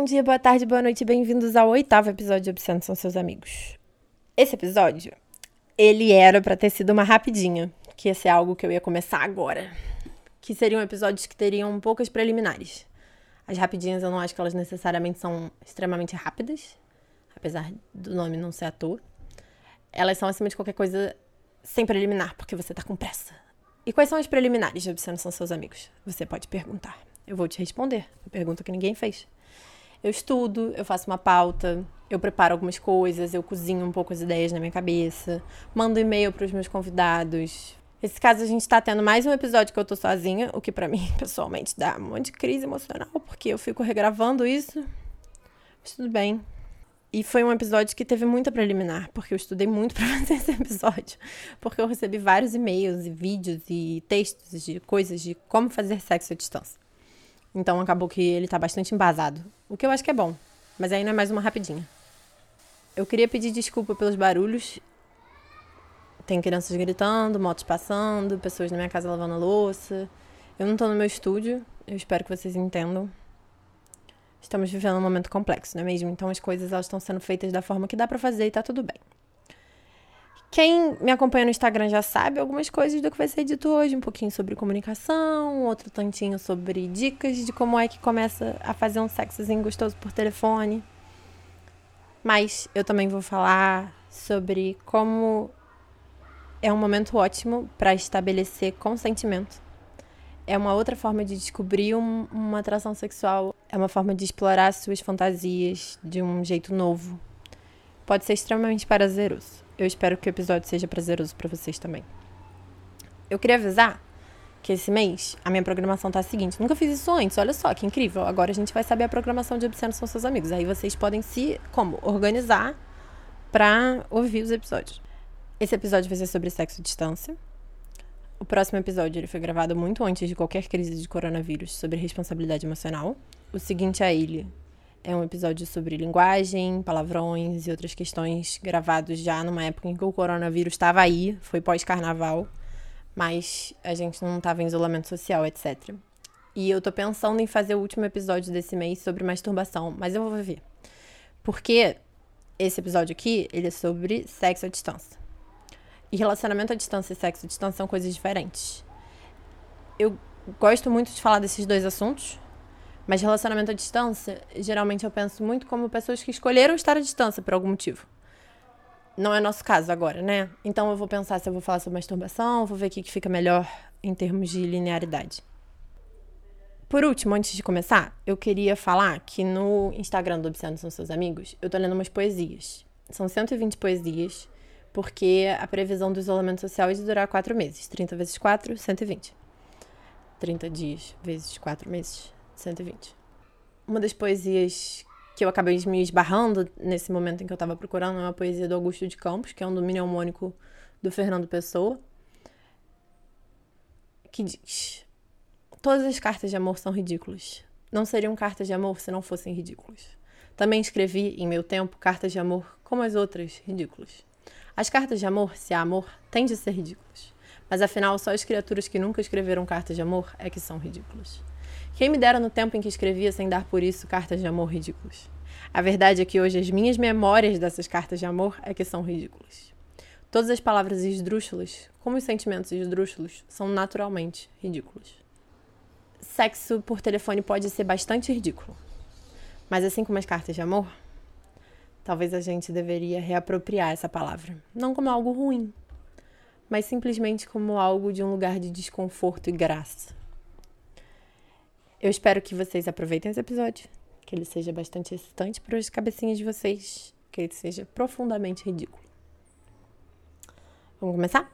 bom dia, boa tarde, boa noite, bem-vindos ao oitavo episódio de Obsceno São Seus Amigos. Esse episódio, ele era para ter sido uma rapidinha, que ia ser algo que eu ia começar agora. Que seriam episódios que teriam poucas preliminares. As rapidinhas eu não acho que elas necessariamente são extremamente rápidas, apesar do nome não ser à toa. Elas são acima de qualquer coisa sem preliminar, porque você tá com pressa. E quais são as preliminares de Obsceno São Seus Amigos? Você pode perguntar. Eu vou te responder. A pergunta que ninguém fez. Eu estudo, eu faço uma pauta, eu preparo algumas coisas, eu cozinho um pouco as ideias na minha cabeça, mando e-mail para os meus convidados. Nesse caso, a gente está tendo mais um episódio que eu tô sozinha, o que para mim, pessoalmente, dá um monte de crise emocional, porque eu fico regravando isso. Mas tudo bem. E foi um episódio que teve muita preliminar, porque eu estudei muito para fazer esse episódio. Porque eu recebi vários e-mails e vídeos e textos de coisas de como fazer sexo à distância. Então acabou que ele tá bastante embasado. O que eu acho que é bom. Mas aí não é mais uma rapidinha. Eu queria pedir desculpa pelos barulhos. Tem crianças gritando, motos passando, pessoas na minha casa lavando louça. Eu não tô no meu estúdio. Eu espero que vocês entendam. Estamos vivendo um momento complexo, não é mesmo? Então as coisas elas estão sendo feitas da forma que dá para fazer e tá tudo bem. Quem me acompanha no Instagram já sabe algumas coisas do que vai ser dito hoje, um pouquinho sobre comunicação, outro tantinho sobre dicas de como é que começa a fazer um sexozinho gostoso por telefone. Mas eu também vou falar sobre como é um momento ótimo para estabelecer consentimento. É uma outra forma de descobrir um, uma atração sexual, é uma forma de explorar suas fantasias de um jeito novo. Pode ser extremamente prazeroso. Eu espero que o episódio seja prazeroso para vocês também. Eu queria avisar que esse mês a minha programação tá a seguinte. Nunca fiz isso antes, olha só que incrível. Agora a gente vai saber a programação de Obsceno São Seus Amigos. Aí vocês podem se, como, organizar pra ouvir os episódios. Esse episódio vai ser sobre sexo à distância. O próximo episódio ele foi gravado muito antes de qualquer crise de coronavírus sobre responsabilidade emocional. O seguinte a ele é um episódio sobre linguagem, palavrões e outras questões gravados já numa época em que o coronavírus estava aí, foi pós-carnaval, mas a gente não estava em isolamento social, etc. E eu tô pensando em fazer o último episódio desse mês sobre masturbação, mas eu vou ver. Porque esse episódio aqui, ele é sobre sexo à distância. E relacionamento à distância e sexo à distância são coisas diferentes. Eu gosto muito de falar desses dois assuntos, mas relacionamento à distância, geralmente eu penso muito como pessoas que escolheram estar à distância por algum motivo. Não é nosso caso agora, né? Então eu vou pensar se eu vou falar sobre masturbação, vou ver o que fica melhor em termos de linearidade. Por último, antes de começar, eu queria falar que no Instagram do Obsceno São Seus Amigos, eu tô lendo umas poesias. São 120 poesias, porque a previsão do isolamento social é de durar 4 meses. 30 vezes 4, 120. 30 dias vezes 4 meses, 120. Uma das poesias que eu acabei me esbarrando nesse momento em que eu estava procurando é uma poesia do Augusto de Campos, que é um domínio harmônico do Fernando Pessoa, que diz: Todas as cartas de amor são ridículas. Não seriam cartas de amor se não fossem ridículas. Também escrevi, em meu tempo, cartas de amor como as outras, ridículas. As cartas de amor, se há amor, têm de ser ridículas. Mas afinal, só as criaturas que nunca escreveram cartas de amor é que são ridículas. Quem me dera no tempo em que escrevia sem dar por isso cartas de amor ridículas. A verdade é que hoje as minhas memórias dessas cartas de amor é que são ridículas. Todas as palavras esdrúxulas, como os sentimentos esdrúxulos, são naturalmente ridículos. Sexo por telefone pode ser bastante ridículo. Mas assim como as cartas de amor, talvez a gente deveria reapropriar essa palavra. Não como algo ruim, mas simplesmente como algo de um lugar de desconforto e graça. Eu espero que vocês aproveitem esse episódio, que ele seja bastante excitante para as cabecinhas de vocês, que ele seja profundamente ridículo. Vamos começar?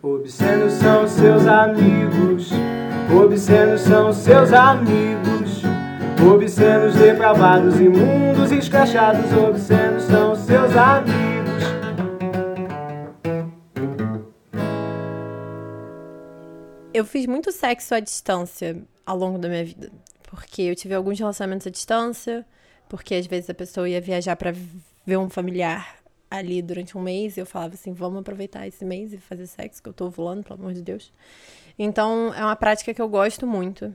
Obscenos são seus amigos, obscenos são seus amigos, obscenos depravados, imundos, escrachados, obscenos são seus amigos. Eu fiz muito sexo à distância ao longo da minha vida. Porque eu tive alguns relacionamentos à distância, porque às vezes a pessoa ia viajar para ver um familiar ali durante um mês. Eu falava assim: vamos aproveitar esse mês e fazer sexo, que eu tô ovulando, pelo amor de Deus. Então, é uma prática que eu gosto muito.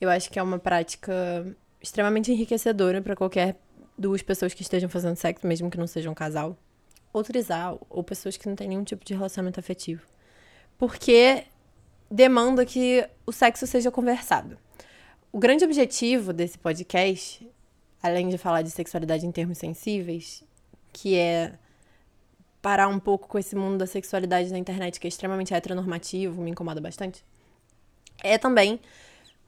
Eu acho que é uma prática extremamente enriquecedora para qualquer duas pessoas que estejam fazendo sexo, mesmo que não sejam um casal. Ou trisal, ou pessoas que não têm nenhum tipo de relacionamento afetivo. Porque demanda que o sexo seja conversado. O grande objetivo desse podcast, além de falar de sexualidade em termos sensíveis, que é parar um pouco com esse mundo da sexualidade na internet que é extremamente heteronormativo, me incomoda bastante, é também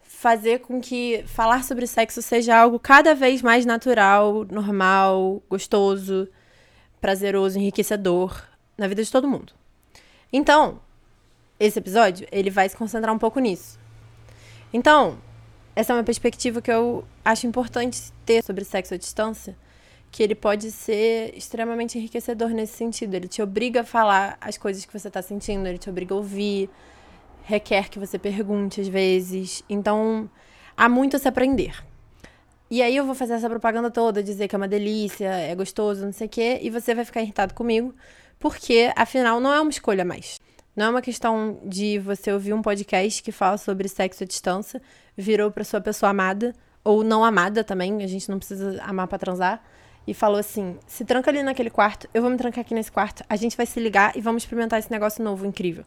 fazer com que falar sobre sexo seja algo cada vez mais natural, normal, gostoso, prazeroso, enriquecedor na vida de todo mundo. Então, esse episódio, ele vai se concentrar um pouco nisso. Então, essa é uma perspectiva que eu acho importante ter sobre sexo à distância, que ele pode ser extremamente enriquecedor nesse sentido. Ele te obriga a falar as coisas que você está sentindo, ele te obriga a ouvir, requer que você pergunte às vezes. Então, há muito a se aprender. E aí eu vou fazer essa propaganda toda, dizer que é uma delícia, é gostoso, não sei o quê, e você vai ficar irritado comigo, porque afinal não é uma escolha mais. Não é uma questão de você ouvir um podcast que fala sobre sexo à distância, virou para sua pessoa amada, ou não amada também, a gente não precisa amar para transar, e falou assim: se tranca ali naquele quarto, eu vou me trancar aqui nesse quarto, a gente vai se ligar e vamos experimentar esse negócio novo, incrível.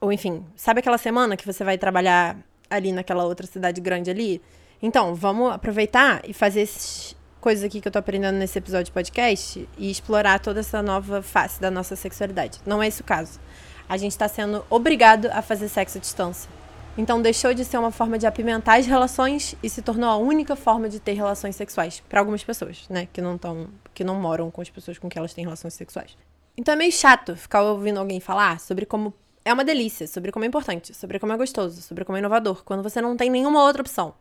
Ou enfim, sabe aquela semana que você vai trabalhar ali naquela outra cidade grande ali? Então, vamos aproveitar e fazer esses coisas aqui que eu tô aprendendo nesse episódio de podcast e explorar toda essa nova face da nossa sexualidade. Não é esse o caso a gente está sendo obrigado a fazer sexo à distância. Então deixou de ser uma forma de apimentar as relações e se tornou a única forma de ter relações sexuais para algumas pessoas, né, que não estão, que não moram com as pessoas com que elas têm relações sexuais. Então é meio chato ficar ouvindo alguém falar sobre como é uma delícia, sobre como é importante, sobre como é gostoso, sobre como é inovador, quando você não tem nenhuma outra opção.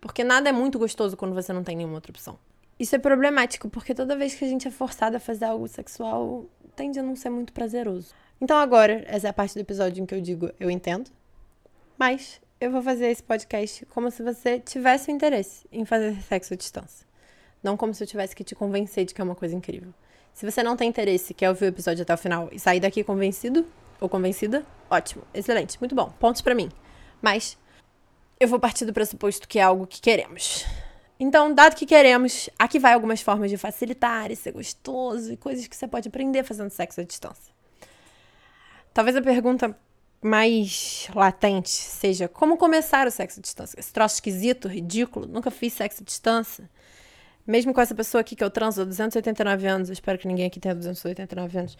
Porque nada é muito gostoso quando você não tem nenhuma outra opção. Isso é problemático, porque toda vez que a gente é forçada a fazer algo sexual, tende a não ser muito prazeroso. Então agora, essa é a parte do episódio em que eu digo eu entendo, mas eu vou fazer esse podcast como se você tivesse o interesse em fazer sexo à distância. Não como se eu tivesse que te convencer de que é uma coisa incrível. Se você não tem interesse, quer ouvir o episódio até o final e sair daqui convencido ou convencida, ótimo, excelente, muito bom, pontos para mim. Mas eu vou partir do pressuposto que é algo que queremos. Então, dado que queremos, aqui vai algumas formas de facilitar e ser gostoso e coisas que você pode aprender fazendo sexo à distância. Talvez a pergunta mais latente seja como começar o sexo à distância. Esse troço esquisito, ridículo, nunca fiz sexo à distância. Mesmo com essa pessoa aqui que eu transo há 289 anos, eu espero que ninguém aqui tenha 289 anos.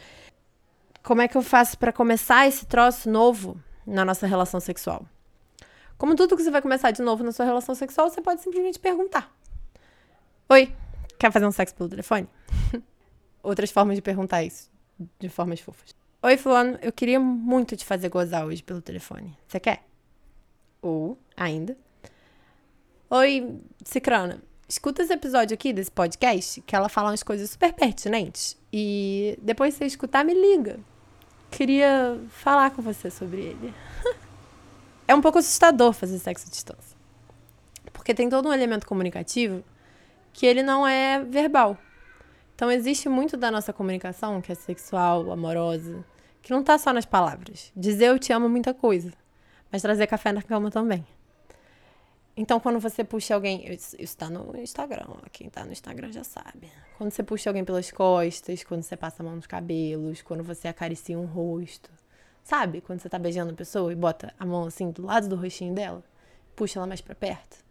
Como é que eu faço para começar esse troço novo na nossa relação sexual? Como tudo que você vai começar de novo na sua relação sexual, você pode simplesmente perguntar: Oi, quer fazer um sexo pelo telefone? Outras formas de perguntar isso, de formas fofas. Oi, Fulano, eu queria muito te fazer gozar hoje pelo telefone. Você quer? Ou, ainda. Oi, Cicrana. Escuta esse episódio aqui desse podcast, que ela fala umas coisas super pertinentes. E depois você escutar, me liga. Queria falar com você sobre ele. é um pouco assustador fazer sexo à distância. Porque tem todo um elemento comunicativo que ele não é verbal. Então existe muito da nossa comunicação, que é sexual, amorosa, que não tá só nas palavras. Dizer eu te amo muita coisa, mas trazer café na cama também. Então, quando você puxa alguém. Isso, isso tá no Instagram, quem tá no Instagram já sabe. Quando você puxa alguém pelas costas, quando você passa a mão nos cabelos, quando você acaricia um rosto. Sabe? Quando você tá beijando a pessoa e bota a mão assim do lado do rostinho dela, puxa ela mais para perto.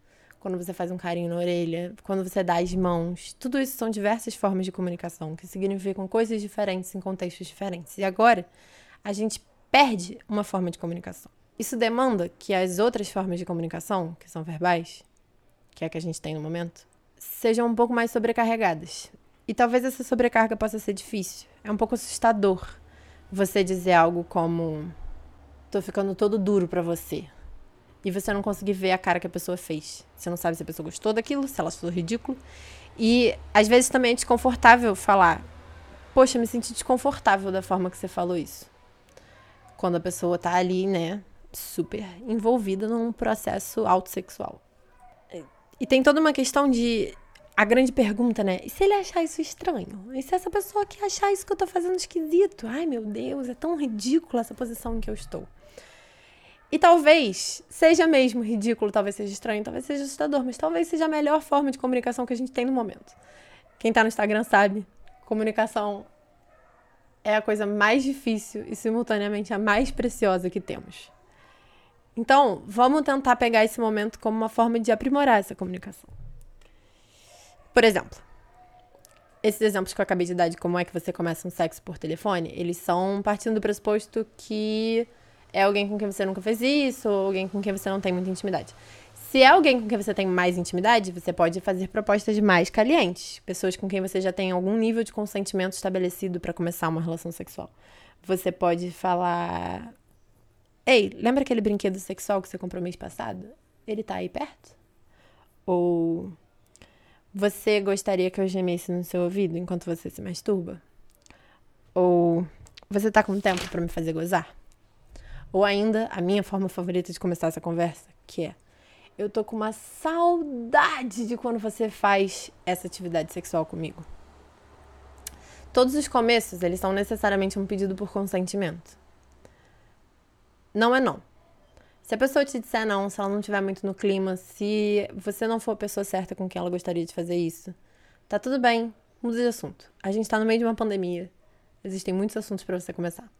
Quando você faz um carinho na orelha, quando você dá as mãos. Tudo isso são diversas formas de comunicação que significam coisas diferentes em contextos diferentes. E agora, a gente perde uma forma de comunicação. Isso demanda que as outras formas de comunicação, que são verbais, que é a que a gente tem no momento, sejam um pouco mais sobrecarregadas. E talvez essa sobrecarga possa ser difícil. É um pouco assustador você dizer algo como: tô ficando todo duro para você. E você não conseguir ver a cara que a pessoa fez. Você não sabe se a pessoa gostou daquilo, se ela achou ridículo. E às vezes também é desconfortável falar: Poxa, me senti desconfortável da forma que você falou isso. Quando a pessoa tá ali, né, super envolvida num processo autossexual. E tem toda uma questão de a grande pergunta, né? E se ele achar isso estranho? E se essa pessoa que achar isso que eu tô fazendo esquisito? Ai, meu Deus, é tão ridícula essa posição em que eu estou. E talvez seja mesmo ridículo, talvez seja estranho, talvez seja assustador, mas talvez seja a melhor forma de comunicação que a gente tem no momento. Quem tá no Instagram sabe, comunicação é a coisa mais difícil e simultaneamente a mais preciosa que temos. Então, vamos tentar pegar esse momento como uma forma de aprimorar essa comunicação. Por exemplo, esses exemplos que eu acabei de dar de como é que você começa um sexo por telefone, eles são partindo do pressuposto que é alguém com quem você nunca fez isso, ou alguém com quem você não tem muita intimidade. Se é alguém com quem você tem mais intimidade, você pode fazer propostas mais calientes. Pessoas com quem você já tem algum nível de consentimento estabelecido para começar uma relação sexual. Você pode falar: Ei, lembra aquele brinquedo sexual que você comprou mês passado? Ele tá aí perto? Ou você gostaria que eu gemesse no seu ouvido enquanto você se masturba? Ou você tá com tempo para me fazer gozar? Ou ainda, a minha forma favorita de começar essa conversa, que é: eu tô com uma saudade de quando você faz essa atividade sexual comigo. Todos os começos, eles são necessariamente um pedido por consentimento. Não é não. Se a pessoa te disser não, se ela não estiver muito no clima, se você não for a pessoa certa com quem ela gostaria de fazer isso, tá tudo bem, muda de assunto. A gente tá no meio de uma pandemia. Existem muitos assuntos para você começar.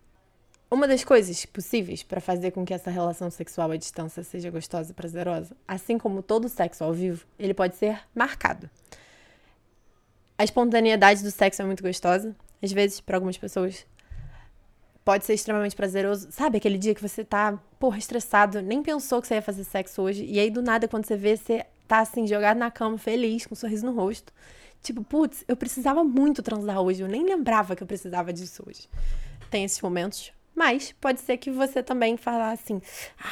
Uma das coisas possíveis para fazer com que essa relação sexual à distância seja gostosa e prazerosa, assim como todo sexo ao vivo, ele pode ser marcado. A espontaneidade do sexo é muito gostosa. Às vezes, para algumas pessoas, pode ser extremamente prazeroso. Sabe aquele dia que você tá, porra, estressado, nem pensou que você ia fazer sexo hoje, e aí do nada, quando você vê, você tá assim, jogado na cama, feliz, com um sorriso no rosto. Tipo, putz, eu precisava muito transar hoje, eu nem lembrava que eu precisava disso hoje. Tem esses momentos mas pode ser que você também fale assim: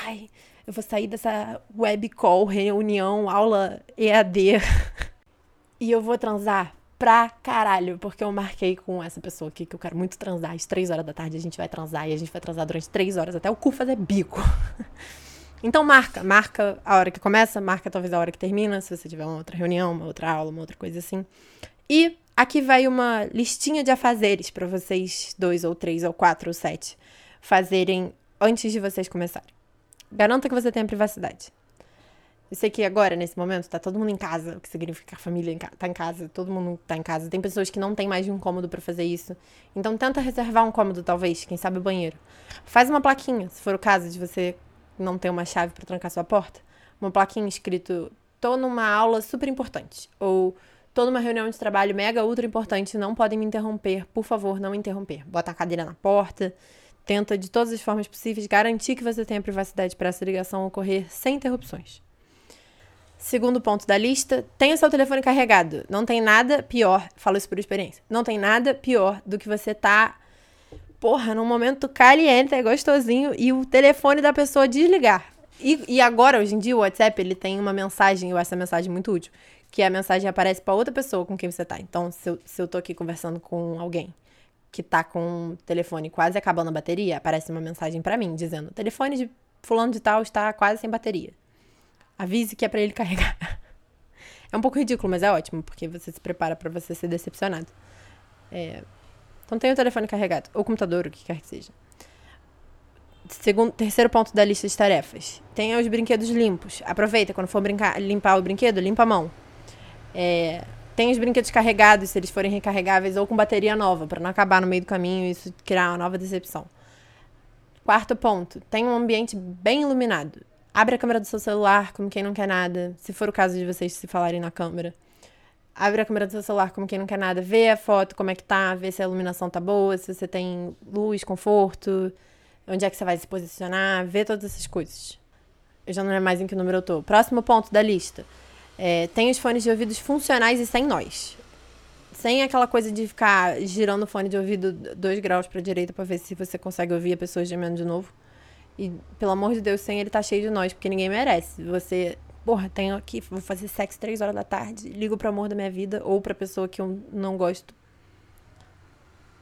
ai, eu vou sair dessa web call, reunião, aula EAD e eu vou transar pra caralho, porque eu marquei com essa pessoa aqui que eu quero muito transar. Às três horas da tarde a gente vai transar e a gente vai transar durante três horas até o cu fazer bico. Então marca, marca a hora que começa, marca talvez a hora que termina, se você tiver uma outra reunião, uma outra aula, uma outra coisa assim. E aqui vai uma listinha de afazeres para vocês dois ou três ou quatro ou sete fazerem antes de vocês começarem. Garanta que você tenha privacidade. Eu sei que agora, nesse momento, tá todo mundo em casa, o que significa que a família tá em casa, todo mundo tá em casa. Tem pessoas que não tem mais de um cômodo para fazer isso. Então tenta reservar um cômodo, talvez, quem sabe o banheiro. Faz uma plaquinha, se for o caso de você não ter uma chave para trancar sua porta. Uma plaquinha escrito: tô numa aula super importante. Ou tô numa reunião de trabalho mega ultra importante, não podem me interromper, por favor, não interromper. Bota a cadeira na porta tenta de todas as formas possíveis garantir que você tenha privacidade para essa ligação ocorrer sem interrupções. Segundo ponto da lista, tenha seu telefone carregado. Não tem nada pior, falo isso por experiência, não tem nada pior do que você tá, porra, num momento caliente, é gostosinho, e o telefone da pessoa desligar. E, e agora, hoje em dia, o WhatsApp, ele tem uma mensagem, eu essa mensagem muito útil, que a mensagem aparece para outra pessoa com quem você tá. Então, se eu, se eu tô aqui conversando com alguém que tá com o telefone quase acabando a bateria, aparece uma mensagem para mim dizendo: telefone de fulano de tal está quase sem bateria. Avise que é para ele carregar. é um pouco ridículo, mas é ótimo, porque você se prepara para você ser decepcionado. É... Então tenha o telefone carregado, ou computador, o que quer que seja. Segundo, terceiro ponto da lista de tarefas. Tenha os brinquedos limpos. Aproveita, quando for brincar, limpar o brinquedo, limpa a mão. É, tem os brinquedos carregados, se eles forem recarregáveis, ou com bateria nova, para não acabar no meio do caminho e isso criar uma nova decepção. Quarto ponto, tem um ambiente bem iluminado. Abre a câmera do seu celular como quem não quer nada, se for o caso de vocês se falarem na câmera. Abre a câmera do seu celular como quem não quer nada, vê a foto, como é que tá, vê se a iluminação tá boa, se você tem luz, conforto, onde é que você vai se posicionar, vê todas essas coisas. Eu já não lembro mais em que número eu tô. Próximo ponto da lista. É, tem os fones de ouvidos funcionais e sem nós. Sem aquela coisa de ficar girando o fone de ouvido dois graus para direita para ver se você consegue ouvir a pessoa gemendo de novo. E, pelo amor de Deus, sem ele tá cheio de nós, porque ninguém merece. Você, porra, tenho aqui, vou fazer sexo três horas da tarde, ligo pro amor da minha vida ou pra pessoa que eu não gosto.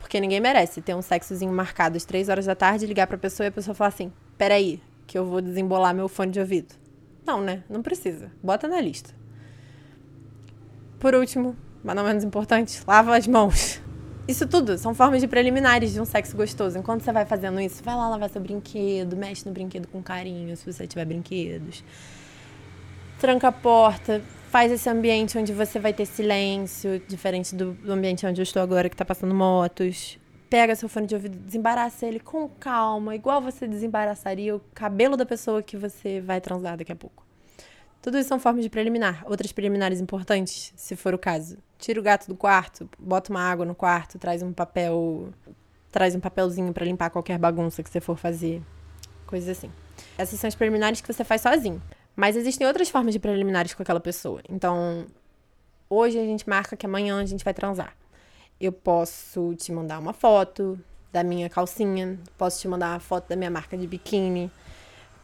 Porque ninguém merece ter um sexozinho marcado às três horas da tarde, ligar pra pessoa e a pessoa falar assim: peraí, que eu vou desembolar meu fone de ouvido. Não, né? Não precisa. Bota na lista. Por último, mas não menos importante, lava as mãos. Isso tudo são formas de preliminares de um sexo gostoso. Enquanto você vai fazendo isso, vai lá lavar seu brinquedo, mexe no brinquedo com carinho, se você tiver brinquedos. Tranca a porta, faz esse ambiente onde você vai ter silêncio, diferente do, ambiente onde eu estou agora, que tá passando motos. Pega seu fone de ouvido, desembaraça ele com calma, igual você desembaraçaria o cabelo da pessoa que você vai transar daqui a pouco. Tudo isso são formas de preliminar. Outras preliminares importantes, se for o caso. Tira o gato do quarto, bota uma água no quarto, traz um papel. Traz um papelzinho para limpar qualquer bagunça que você for fazer. Coisas assim. Essas são as preliminares que você faz sozinho. Mas existem outras formas de preliminares com aquela pessoa. Então, hoje a gente marca que amanhã a gente vai transar. Eu posso te mandar uma foto da minha calcinha, posso te mandar uma foto da minha marca de biquíni,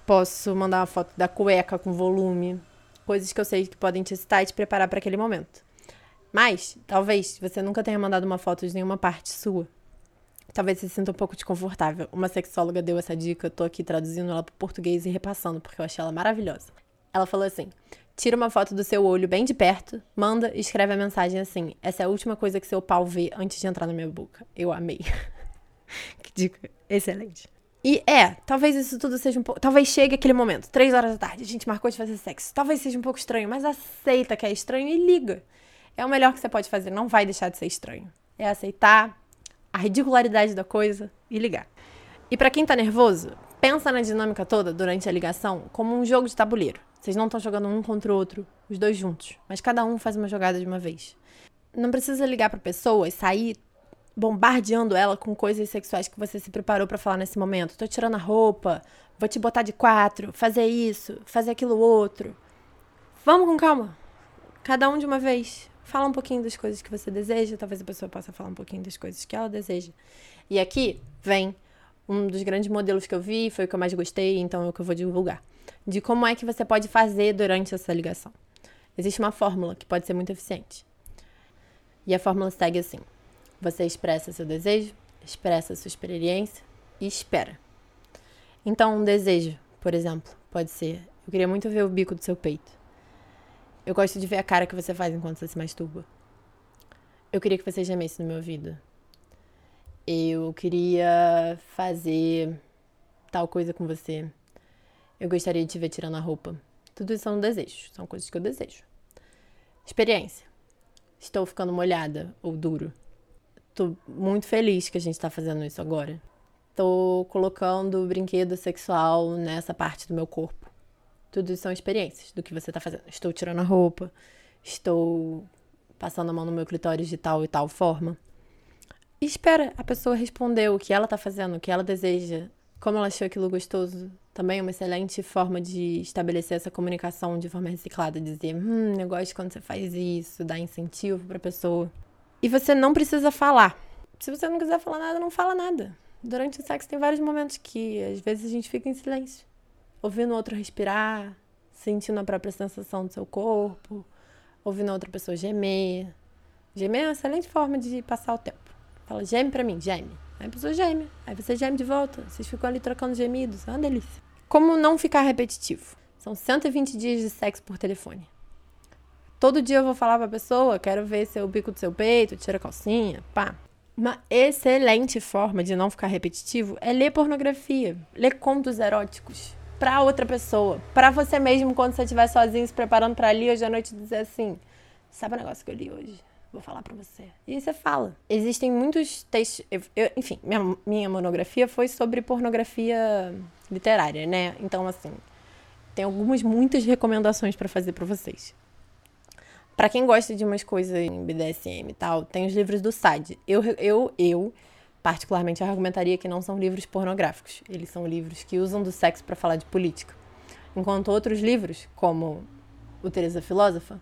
Posso mandar uma foto da cueca com volume, coisas que eu sei que podem te excitar e te preparar para aquele momento. Mas, talvez, você nunca tenha mandado uma foto de nenhuma parte sua. Talvez você se sinta um pouco desconfortável. Uma sexóloga deu essa dica, eu tô aqui traduzindo ela para português e repassando, porque eu achei ela maravilhosa. Ela falou assim: tira uma foto do seu olho bem de perto, manda e escreve a mensagem assim: essa é a última coisa que seu pau vê antes de entrar na minha boca. Eu amei. que dica excelente. E é, talvez isso tudo seja um pouco. Talvez chegue aquele momento, três horas da tarde, a gente marcou de fazer sexo. Talvez seja um pouco estranho, mas aceita que é estranho e liga. É o melhor que você pode fazer, não vai deixar de ser estranho. É aceitar a ridicularidade da coisa e ligar. E para quem tá nervoso, pensa na dinâmica toda durante a ligação como um jogo de tabuleiro. Vocês não estão jogando um contra o outro, os dois juntos, mas cada um faz uma jogada de uma vez. Não precisa ligar para pessoa e sair bombardeando ela com coisas sexuais que você se preparou para falar nesse momento. Tô tirando a roupa, vou te botar de quatro, fazer isso, fazer aquilo outro. Vamos com calma. Cada um de uma vez. Fala um pouquinho das coisas que você deseja, talvez a pessoa possa falar um pouquinho das coisas que ela deseja. E aqui vem um dos grandes modelos que eu vi, foi o que eu mais gostei, então é o que eu vou divulgar. De como é que você pode fazer durante essa ligação. Existe uma fórmula que pode ser muito eficiente. E a fórmula segue assim: você expressa seu desejo, expressa sua experiência e espera. Então, um desejo, por exemplo, pode ser: eu queria muito ver o bico do seu peito. Eu gosto de ver a cara que você faz enquanto você se masturba. Eu queria que você gemesse no meu ouvido. Eu queria fazer tal coisa com você. Eu gostaria de te ver tirando a roupa. Tudo isso são desejos, são coisas que eu desejo. Experiência. Estou ficando molhada ou duro. Tô muito feliz que a gente tá fazendo isso agora. Tô colocando brinquedo sexual nessa parte do meu corpo. Tudo isso são experiências do que você tá fazendo. Estou tirando a roupa, estou passando a mão no meu clitóris de tal e tal forma. E espera a pessoa responder o que ela tá fazendo, o que ela deseja, como ela achou aquilo gostoso. Também é uma excelente forma de estabelecer essa comunicação de forma reciclada. Dizer, hum, eu gosto quando você faz isso, dar incentivo pra pessoa. E você não precisa falar. Se você não quiser falar nada, não fala nada. Durante o sexo tem vários momentos que às vezes a gente fica em silêncio, ouvindo o outro respirar, sentindo a própria sensação do seu corpo, ouvindo a outra pessoa gemer. Gemer é uma excelente forma de passar o tempo. Fala, geme pra mim, geme. Aí a pessoa geme. Aí você geme de volta. Vocês ficam ali trocando gemidos. É uma delícia. Como não ficar repetitivo? São 120 dias de sexo por telefone. Todo dia eu vou falar pra pessoa, quero ver seu bico do seu peito, tira a calcinha, pá. Uma excelente forma de não ficar repetitivo é ler pornografia, ler contos eróticos para outra pessoa, para você mesmo quando você estiver sozinho se preparando para ali hoje à noite dizer assim: "Sabe o negócio que eu li hoje? Vou falar para você". E aí você fala. Existem muitos textos, eu, eu, enfim, minha, minha monografia foi sobre pornografia literária, né? Então assim, tem algumas muitas recomendações para fazer para vocês. Para quem gosta de umas coisas em BDSM e tal, tem os livros do SAD. Eu, eu, eu, particularmente, argumentaria que não são livros pornográficos. Eles são livros que usam do sexo para falar de política. Enquanto outros livros, como o Teresa Filósofa,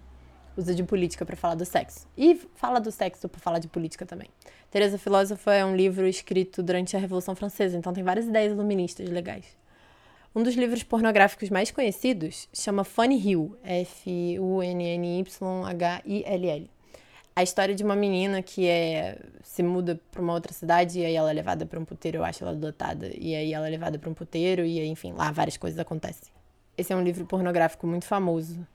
usa de política para falar do sexo. E fala do sexo para falar de política também. Teresa Filósofa é um livro escrito durante a Revolução Francesa, então tem várias ideias iluministas legais. Um dos livros pornográficos mais conhecidos chama Funny Hill, F-U-N-N-Y-H-I-L-L. A história de uma menina que é, se muda para uma outra cidade e aí ela é levada para um puteiro, eu acho ela adotada, e aí ela é levada para um puteiro e aí, enfim, lá várias coisas acontecem. Esse é um livro pornográfico muito famoso,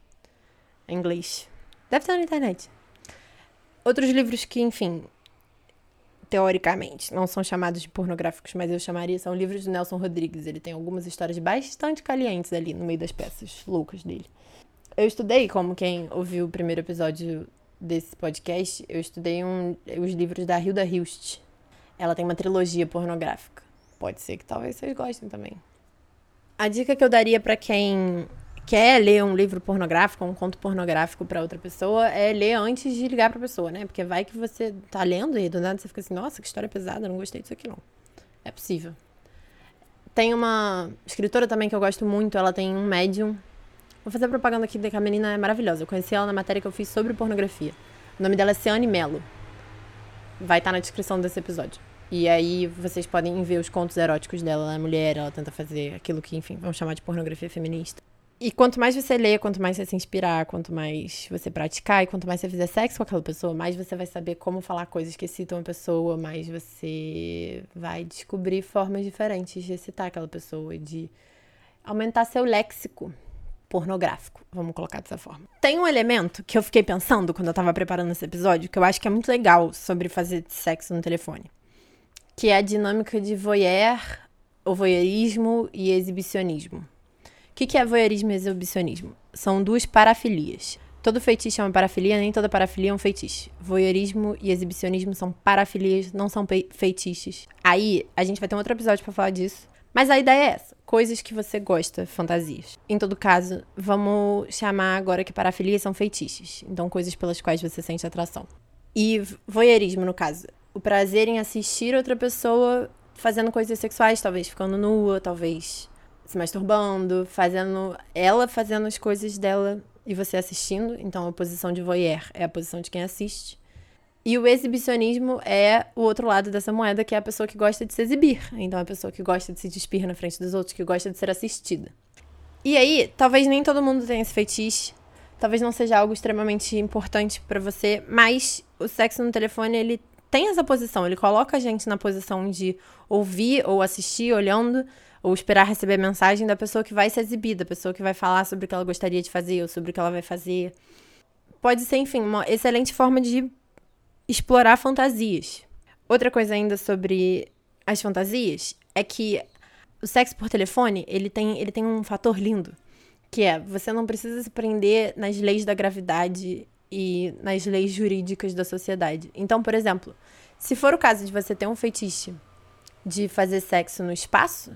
em inglês. Deve estar na internet. Outros livros que, enfim, teoricamente, não são chamados de pornográficos, mas eu chamaria, são livros do Nelson Rodrigues. Ele tem algumas histórias bastante calientes ali no meio das peças loucas dele. Eu estudei, como quem ouviu o primeiro episódio desse podcast, eu estudei um, os livros da Hilda Hilst. Ela tem uma trilogia pornográfica. Pode ser que talvez vocês gostem também. A dica que eu daria para quem quer ler um livro pornográfico, um conto pornográfico para outra pessoa, é ler antes de ligar pra pessoa, né? Porque vai que você tá lendo e do nada você fica assim, nossa, que história pesada, não gostei disso aqui não. É possível. Tem uma escritora também que eu gosto muito, ela tem um médium. Vou fazer propaganda aqui, que a menina é maravilhosa. Eu conheci ela na matéria que eu fiz sobre pornografia. O nome dela é Ciane Mello. Vai estar tá na descrição desse episódio. E aí vocês podem ver os contos eróticos dela. Ela é mulher, ela tenta fazer aquilo que, enfim, vamos chamar de pornografia feminista. E quanto mais você lê, quanto mais você se inspirar, quanto mais você praticar e quanto mais você fizer sexo com aquela pessoa, mais você vai saber como falar coisas que excitam a pessoa, mais você vai descobrir formas diferentes de excitar aquela pessoa de aumentar seu léxico pornográfico, vamos colocar dessa forma. Tem um elemento que eu fiquei pensando quando eu tava preparando esse episódio, que eu acho que é muito legal sobre fazer sexo no telefone, que é a dinâmica de voyeur, ou voyeurismo e exibicionismo que, que é voyeurismo e exibicionismo? São duas parafilias. Todo feitiço é uma parafilia, nem toda parafilia é um feitiço. Voyeurismo e exibicionismo são parafilias, não são feitiços. Aí, a gente vai ter um outro episódio para falar disso. Mas a ideia é essa: coisas que você gosta, fantasias. Em todo caso, vamos chamar agora que parafilias são feitiços. Então, coisas pelas quais você sente atração. E voyeurismo, no caso, o prazer em assistir outra pessoa fazendo coisas sexuais, talvez ficando nua, talvez se masturbando, fazendo. Ela fazendo as coisas dela e você assistindo. Então a posição de voyeur é a posição de quem assiste. E o exibicionismo é o outro lado dessa moeda, que é a pessoa que gosta de se exibir. Então, a pessoa que gosta de se despir na frente dos outros, que gosta de ser assistida. E aí, talvez nem todo mundo tenha esse feitiço. Talvez não seja algo extremamente importante para você, mas o sexo no telefone, ele tem essa posição. Ele coloca a gente na posição de ouvir ou assistir olhando ou esperar receber mensagem da pessoa que vai se exibir, da pessoa que vai falar sobre o que ela gostaria de fazer ou sobre o que ela vai fazer. Pode ser, enfim, uma excelente forma de explorar fantasias. Outra coisa ainda sobre as fantasias é que o sexo por telefone, ele tem, ele tem um fator lindo, que é você não precisa se prender nas leis da gravidade e nas leis jurídicas da sociedade. Então, por exemplo, se for o caso de você ter um feitiço de fazer sexo no espaço,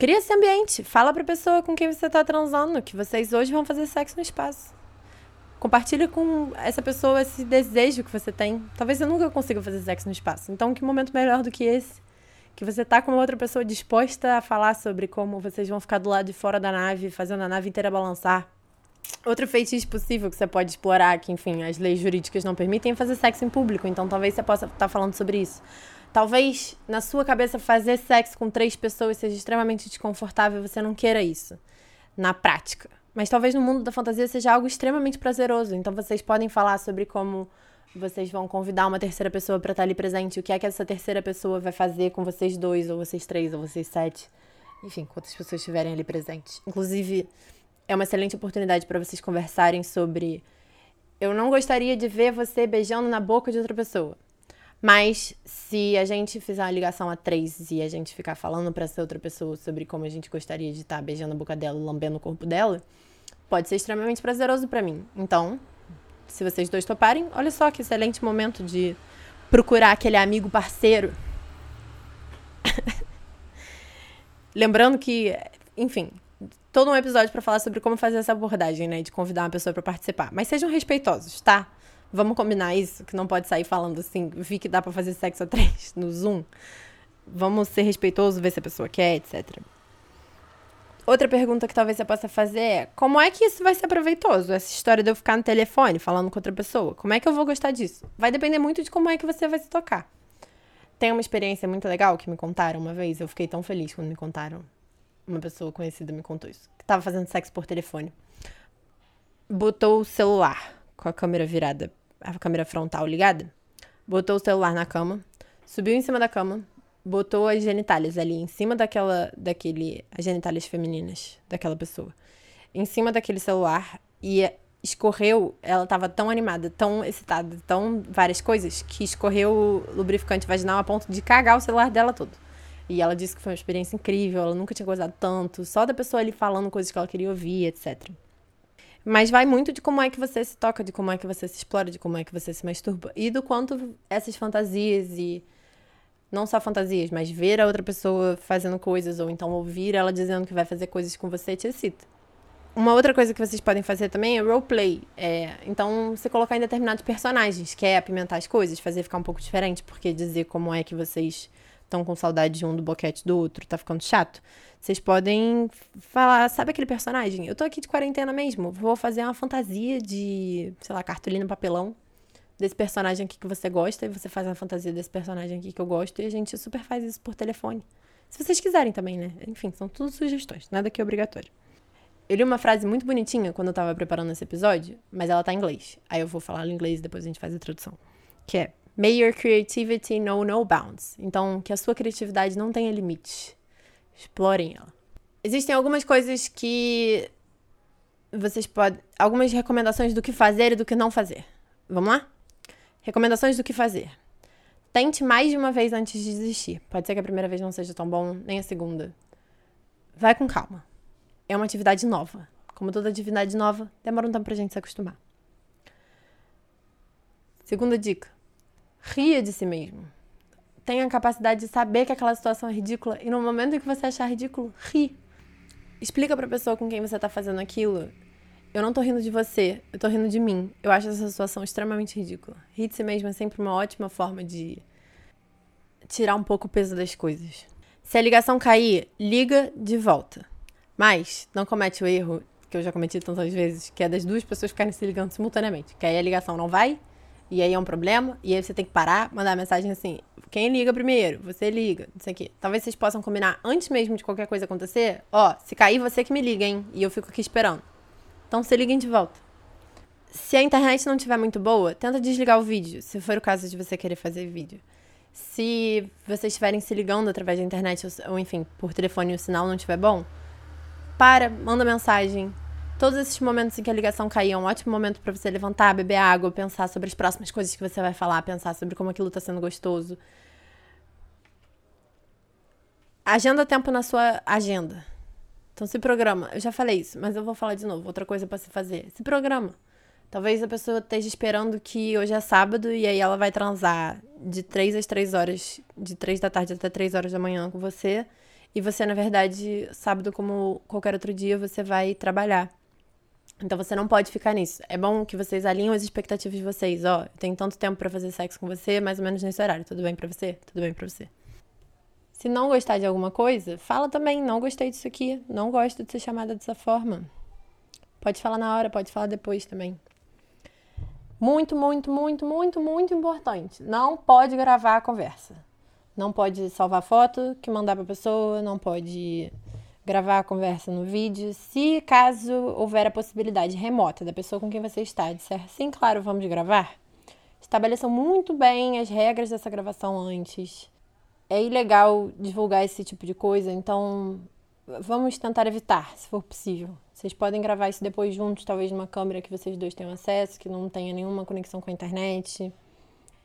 Cria esse ambiente. Fala pra pessoa com quem você tá transando que vocês hoje vão fazer sexo no espaço. Compartilha com essa pessoa esse desejo que você tem. Talvez você nunca consiga fazer sexo no espaço. Então, que momento melhor do que esse? Que você tá com outra pessoa disposta a falar sobre como vocês vão ficar do lado de fora da nave, fazendo a nave inteira balançar. Outro feitiço possível que você pode explorar, que enfim, as leis jurídicas não permitem, é fazer sexo em público. Então, talvez você possa estar tá falando sobre isso. Talvez na sua cabeça fazer sexo com três pessoas seja extremamente desconfortável e você não queira isso na prática. Mas talvez no mundo da fantasia seja algo extremamente prazeroso. Então vocês podem falar sobre como vocês vão convidar uma terceira pessoa para estar ali presente, o que é que essa terceira pessoa vai fazer com vocês dois, ou vocês três, ou vocês sete. Enfim, quantas pessoas estiverem ali presentes. Inclusive, é uma excelente oportunidade para vocês conversarem sobre. Eu não gostaria de ver você beijando na boca de outra pessoa. Mas se a gente fizer uma ligação a três e a gente ficar falando para essa outra pessoa sobre como a gente gostaria de estar tá beijando a boca dela, lambendo o corpo dela, pode ser extremamente prazeroso para mim. Então, se vocês dois toparem, olha só que excelente momento de procurar aquele amigo parceiro. Lembrando que, enfim, todo um episódio para falar sobre como fazer essa abordagem, né, de convidar uma pessoa para participar. Mas sejam respeitosos, tá? Vamos combinar isso, que não pode sair falando assim, vi que dá para fazer sexo a três no Zoom. Vamos ser respeitosos, ver se a pessoa quer, etc. Outra pergunta que talvez você possa fazer é: como é que isso vai ser proveitoso? Essa história de eu ficar no telefone falando com outra pessoa? Como é que eu vou gostar disso? Vai depender muito de como é que você vai se tocar. Tem uma experiência muito legal que me contaram uma vez. Eu fiquei tão feliz quando me contaram. Uma pessoa conhecida me contou isso. Que tava fazendo sexo por telefone. Botou o celular com a câmera virada a câmera frontal ligada, botou o celular na cama, subiu em cima da cama, botou as genitálias ali em cima daquela, daquele, as genitálias femininas daquela pessoa, em cima daquele celular e escorreu, ela tava tão animada, tão excitada, tão várias coisas, que escorreu o lubrificante vaginal a ponto de cagar o celular dela todo. E ela disse que foi uma experiência incrível, ela nunca tinha gozado tanto, só da pessoa ali falando coisas que ela queria ouvir, etc. Mas vai muito de como é que você se toca, de como é que você se explora, de como é que você se masturba. E do quanto essas fantasias e. Não só fantasias, mas ver a outra pessoa fazendo coisas, ou então ouvir ela dizendo que vai fazer coisas com você te excita. Uma outra coisa que vocês podem fazer também é roleplay. É, então, você colocar em determinados personagens, que é apimentar as coisas, fazer ficar um pouco diferente, porque dizer como é que vocês estão com saudade de um do boquete do outro tá ficando chato. Vocês podem falar, sabe aquele personagem? Eu tô aqui de quarentena mesmo, vou fazer uma fantasia de, sei lá, cartolina papelão desse personagem aqui que você gosta, e você faz uma fantasia desse personagem aqui que eu gosto, e a gente super faz isso por telefone. Se vocês quiserem também, né? Enfim, são tudo sugestões, nada que é obrigatório. Eu li uma frase muito bonitinha quando eu tava preparando esse episódio, mas ela tá em inglês. Aí eu vou falar em inglês e depois a gente faz a tradução. Que é May your creativity know no bounds. Então, que a sua criatividade não tenha limites. Explorem ela. Existem algumas coisas que vocês podem. Algumas recomendações do que fazer e do que não fazer. Vamos lá? Recomendações do que fazer. Tente mais de uma vez antes de desistir. Pode ser que a primeira vez não seja tão bom, nem a segunda. Vai com calma é uma atividade nova. Como toda atividade nova, demora um tempo pra gente se acostumar. Segunda dica: ria de si mesmo. Tenha a capacidade de saber que aquela situação é ridícula e no momento em que você achar ridículo, ri. Explica pra pessoa com quem você tá fazendo aquilo. Eu não tô rindo de você, eu tô rindo de mim. Eu acho essa situação extremamente ridícula. Rir de si mesmo é sempre uma ótima forma de tirar um pouco o peso das coisas. Se a ligação cair, liga de volta. Mas não comete o erro que eu já cometi tantas vezes, que é das duas pessoas ficarem se ligando simultaneamente. Que aí a ligação não vai, e aí é um problema, e aí você tem que parar, mandar mensagem assim: quem liga primeiro? Você liga, não sei o quê. Talvez vocês possam combinar antes mesmo de qualquer coisa acontecer. Ó, se cair, você que me liga, hein? E eu fico aqui esperando. Então se liguem de volta. Se a internet não estiver muito boa, tenta desligar o vídeo, se for o caso de você querer fazer vídeo. Se vocês estiverem se ligando através da internet, ou enfim, por telefone e o sinal não estiver bom, para, manda mensagem. Todos esses momentos em que a ligação caiu é um ótimo momento para você levantar, beber água, pensar sobre as próximas coisas que você vai falar, pensar sobre como aquilo está sendo gostoso. Agenda tempo na sua agenda. Então se programa. Eu já falei isso, mas eu vou falar de novo. Outra coisa para se fazer. Se programa. Talvez a pessoa esteja esperando que hoje é sábado e aí ela vai transar de 3 às 3 horas, de 3 da tarde até 3 horas da manhã com você. E você, na verdade, sábado, como qualquer outro dia, você vai trabalhar. Então você não pode ficar nisso. É bom que vocês alinhem as expectativas de vocês. Ó, oh, tem tanto tempo para fazer sexo com você, mais ou menos nesse horário. Tudo bem para você? Tudo bem para você. Se não gostar de alguma coisa, fala também, não gostei disso aqui, não gosto de ser chamada dessa forma. Pode falar na hora, pode falar depois também. Muito, muito, muito, muito, muito importante. Não pode gravar a conversa. Não pode salvar foto que mandar para a pessoa, não pode gravar a conversa no vídeo. Se caso houver a possibilidade remota da pessoa com quem você está disser sim, claro, vamos gravar, estabeleçam muito bem as regras dessa gravação antes. É ilegal divulgar esse tipo de coisa, então vamos tentar evitar, se for possível. Vocês podem gravar isso depois juntos, talvez numa câmera que vocês dois tenham acesso, que não tenha nenhuma conexão com a internet.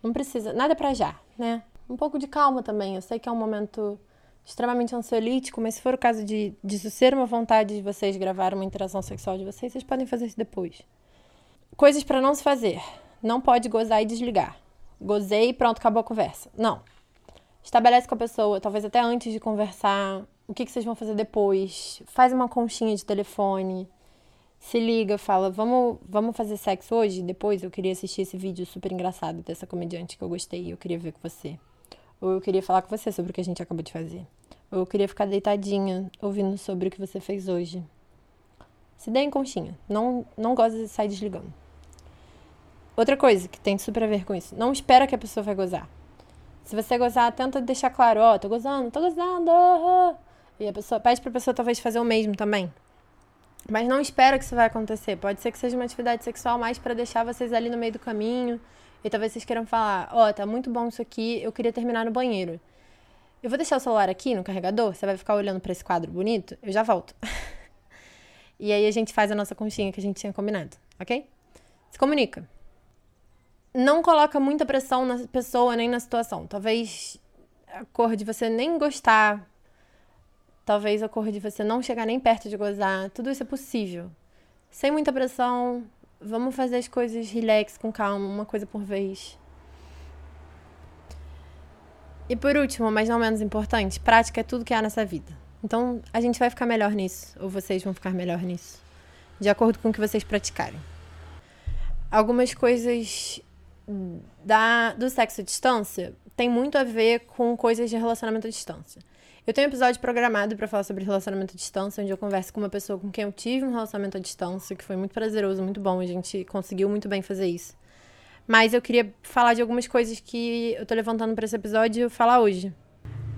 Não precisa, nada para já, né? um pouco de calma também. Eu sei que é um momento extremamente ansiolítico, mas se for o caso de, de ser uma vontade de vocês gravar uma interação sexual de vocês, vocês podem fazer isso depois. Coisas para não se fazer. Não pode gozar e desligar. Gozei e pronto, acabou a conversa. Não. Estabelece com a pessoa, talvez até antes de conversar, o que, que vocês vão fazer depois. Faz uma conchinha de telefone se liga, fala, vamos, vamos fazer sexo hoje? Depois eu queria assistir esse vídeo super engraçado dessa comediante que eu gostei e eu queria ver com você. Ou eu queria falar com você sobre o que a gente acabou de fazer. Ou eu queria ficar deitadinha, ouvindo sobre o que você fez hoje. Se dê em conchinha. Não, não gosta de sair desligando. Outra coisa que tem super a ver com isso. Não espera que a pessoa vai gozar. Se você gozar, tenta deixar claro, ó, oh, tô gozando, tô gozando. E a pessoa pede pra pessoa talvez fazer o mesmo também. Mas não espera que isso vai acontecer. Pode ser que seja uma atividade sexual mais para deixar vocês ali no meio do caminho. E talvez vocês queiram falar: Ó, oh, tá muito bom isso aqui, eu queria terminar no banheiro. Eu vou deixar o celular aqui no carregador, você vai ficar olhando para esse quadro bonito, eu já volto. E aí a gente faz a nossa conchinha que a gente tinha combinado, ok? Se comunica. Não coloca muita pressão na pessoa nem na situação. Talvez a cor de você nem gostar. Talvez a cor de você não chegar nem perto de gozar. Tudo isso é possível. Sem muita pressão. Vamos fazer as coisas relax, com calma, uma coisa por vez. E por último, mas não menos importante, prática é tudo que há nessa vida. Então, a gente vai ficar melhor nisso, ou vocês vão ficar melhor nisso, de acordo com o que vocês praticarem. Algumas coisas da, do sexo à distância tem muito a ver com coisas de relacionamento à distância. Eu tenho um episódio programado para falar sobre relacionamento à distância, onde eu converso com uma pessoa com quem eu tive um relacionamento à distância, que foi muito prazeroso, muito bom, a gente conseguiu muito bem fazer isso. Mas eu queria falar de algumas coisas que eu tô levantando para esse episódio falar hoje.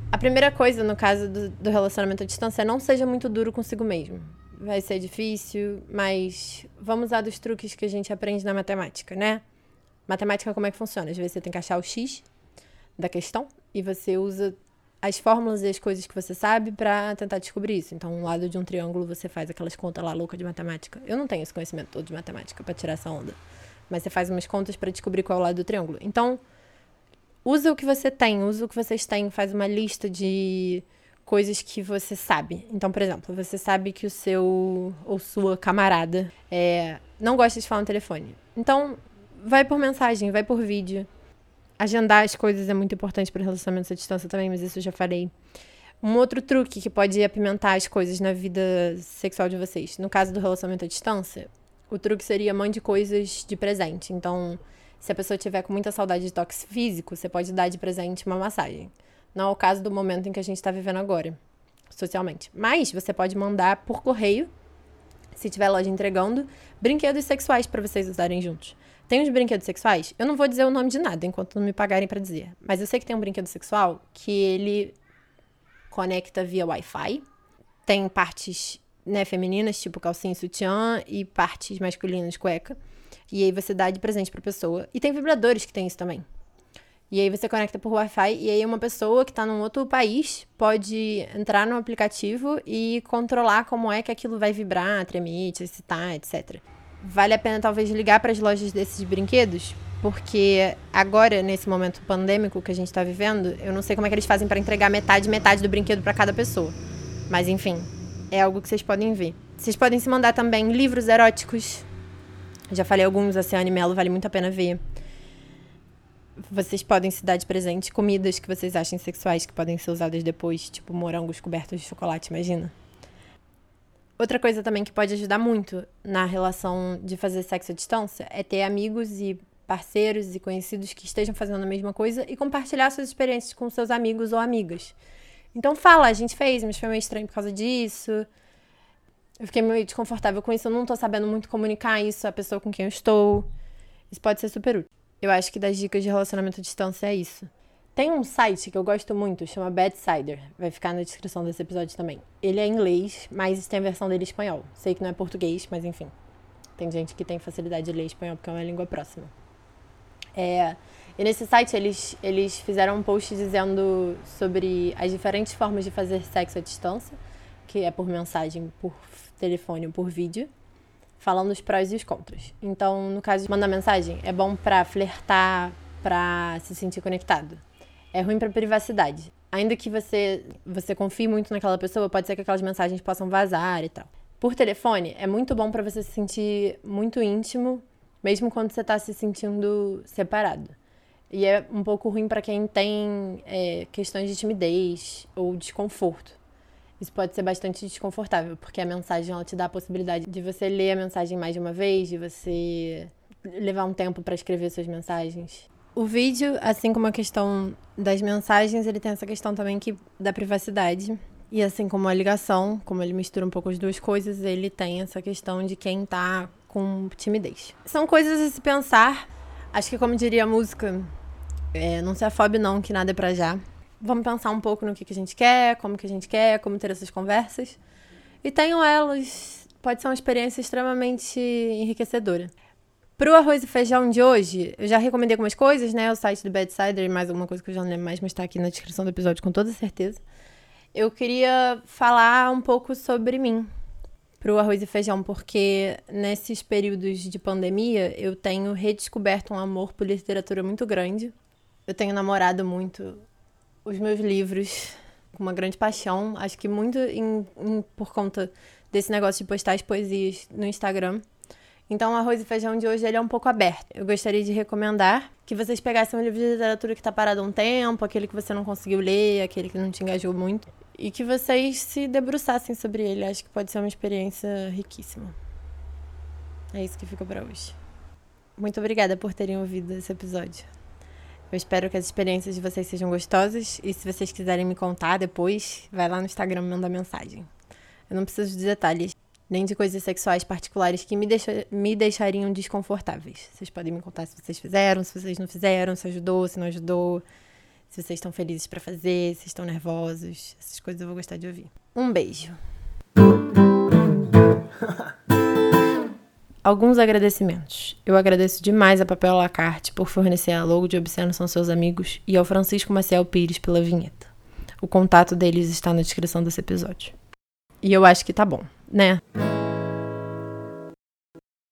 A primeira coisa, no caso do, do relacionamento à distância, é não seja muito duro consigo mesmo. Vai ser difícil, mas vamos usar dos truques que a gente aprende na matemática, né? Matemática, como é que funciona? Às vezes você tem que achar o x da questão e você usa as fórmulas e as coisas que você sabe para tentar descobrir isso. Então, um lado de um triângulo você faz aquelas contas lá loucas de matemática. Eu não tenho esse conhecimento todo de matemática para tirar essa onda mas você faz umas contas para descobrir qual é o lado do triângulo. Então, usa o que você tem, usa o que vocês têm, faz uma lista de coisas que você sabe. Então, por exemplo, você sabe que o seu ou sua camarada é, não gosta de falar no telefone. Então, vai por mensagem, vai por vídeo. Agendar as coisas é muito importante para relacionamentos à distância também, mas isso eu já falei. Um outro truque que pode apimentar as coisas na vida sexual de vocês. No caso do relacionamento à distância, o truque seria mande coisas de presente. Então, se a pessoa tiver com muita saudade de toque físico, você pode dar de presente uma massagem. Não é o caso do momento em que a gente está vivendo agora, socialmente. Mas você pode mandar por correio, se tiver loja entregando, brinquedos sexuais para vocês usarem juntos. Tem uns brinquedos sexuais? Eu não vou dizer o nome de nada enquanto não me pagarem para dizer. Mas eu sei que tem um brinquedo sexual que ele conecta via Wi-Fi. Tem partes né, femininas, tipo calcinha e sutiã, e partes masculinas, cueca. E aí você dá de presente pra pessoa. E tem vibradores que tem isso também. E aí você conecta por Wi-Fi e aí uma pessoa que está num outro país pode entrar no aplicativo e controlar como é que aquilo vai vibrar, tremer, excitar, etc. Vale a pena talvez ligar para as lojas desses brinquedos, porque agora nesse momento pandêmico que a gente está vivendo, eu não sei como é que eles fazem para entregar metade metade do brinquedo para cada pessoa. Mas enfim, é algo que vocês podem ver. Vocês podem se mandar também livros eróticos. Já falei alguns, a Ciane Melo vale muito a pena ver. Vocês podem se dar de presente comidas que vocês achem sexuais que podem ser usadas depois, tipo morangos cobertos de chocolate, imagina. Outra coisa também que pode ajudar muito na relação de fazer sexo à distância é ter amigos e parceiros e conhecidos que estejam fazendo a mesma coisa e compartilhar suas experiências com seus amigos ou amigas. Então fala, a gente fez, mas foi meio estranho por causa disso. Eu fiquei meio desconfortável com isso, eu não tô sabendo muito comunicar isso à pessoa com quem eu estou. Isso pode ser super útil. Eu acho que das dicas de relacionamento à distância é isso. Tem um site que eu gosto muito, chama Bedsider. Vai ficar na descrição desse episódio também. Ele é em inglês, mas tem a versão dele em espanhol. Sei que não é português, mas enfim. Tem gente que tem facilidade de ler espanhol porque é uma língua próxima. É, e nesse site eles, eles fizeram um post dizendo sobre as diferentes formas de fazer sexo à distância, que é por mensagem, por telefone ou por vídeo, falando os prós e os contras. Então, no caso de mandar mensagem, é bom para flertar, para se sentir conectado. É ruim para privacidade. Ainda que você você confie muito naquela pessoa, pode ser que aquelas mensagens possam vazar e tal. Por telefone, é muito bom para você se sentir muito íntimo, mesmo quando você está se sentindo separado. E é um pouco ruim para quem tem é, questões de timidez ou desconforto. Isso pode ser bastante desconfortável, porque a mensagem ela te dá a possibilidade de você ler a mensagem mais de uma vez, de você levar um tempo para escrever suas mensagens. O vídeo, assim como a questão das mensagens, ele tem essa questão também que da privacidade. E assim como a ligação, como ele mistura um pouco as duas coisas, ele tem essa questão de quem tá com timidez. São coisas a se pensar. Acho que como diria a música, é, não se afobe não, que nada é pra já. Vamos pensar um pouco no que, que a gente quer, como que a gente quer, como ter essas conversas. E tenham elas. Pode ser uma experiência extremamente enriquecedora. Pro arroz e feijão de hoje, eu já recomendei algumas coisas, né? O site do Bedsider e mais alguma coisa que eu já não lembro mais, mas tá aqui na descrição do episódio com toda certeza. Eu queria falar um pouco sobre mim. pro arroz e feijão, porque nesses períodos de pandemia eu tenho redescoberto um amor por literatura muito grande. Eu tenho namorado muito os meus livros com uma grande paixão, acho que muito em, em, por conta desse negócio de postar as poesias no Instagram. Então, o arroz e feijão de hoje ele é um pouco aberto. Eu gostaria de recomendar que vocês pegassem um livro de literatura que está parado há um tempo, aquele que você não conseguiu ler, aquele que não te engajou muito, e que vocês se debruçassem sobre ele. Acho que pode ser uma experiência riquíssima. É isso que fica para hoje. Muito obrigada por terem ouvido esse episódio. Eu espero que as experiências de vocês sejam gostosas e se vocês quiserem me contar depois, vai lá no Instagram me mandar mensagem. Eu não preciso de detalhes, nem de coisas sexuais particulares que me, deixa, me deixariam desconfortáveis. Vocês podem me contar se vocês fizeram, se vocês não fizeram, se ajudou, se não ajudou, se vocês estão felizes para fazer, se estão nervosos. Essas coisas eu vou gostar de ouvir. Um beijo. Alguns agradecimentos. Eu agradeço demais a Papel Lacarte por fornecer a logo de Obsceno São Seus Amigos e ao Francisco Maciel Pires pela vinheta. O contato deles está na descrição desse episódio. E eu acho que tá bom, né?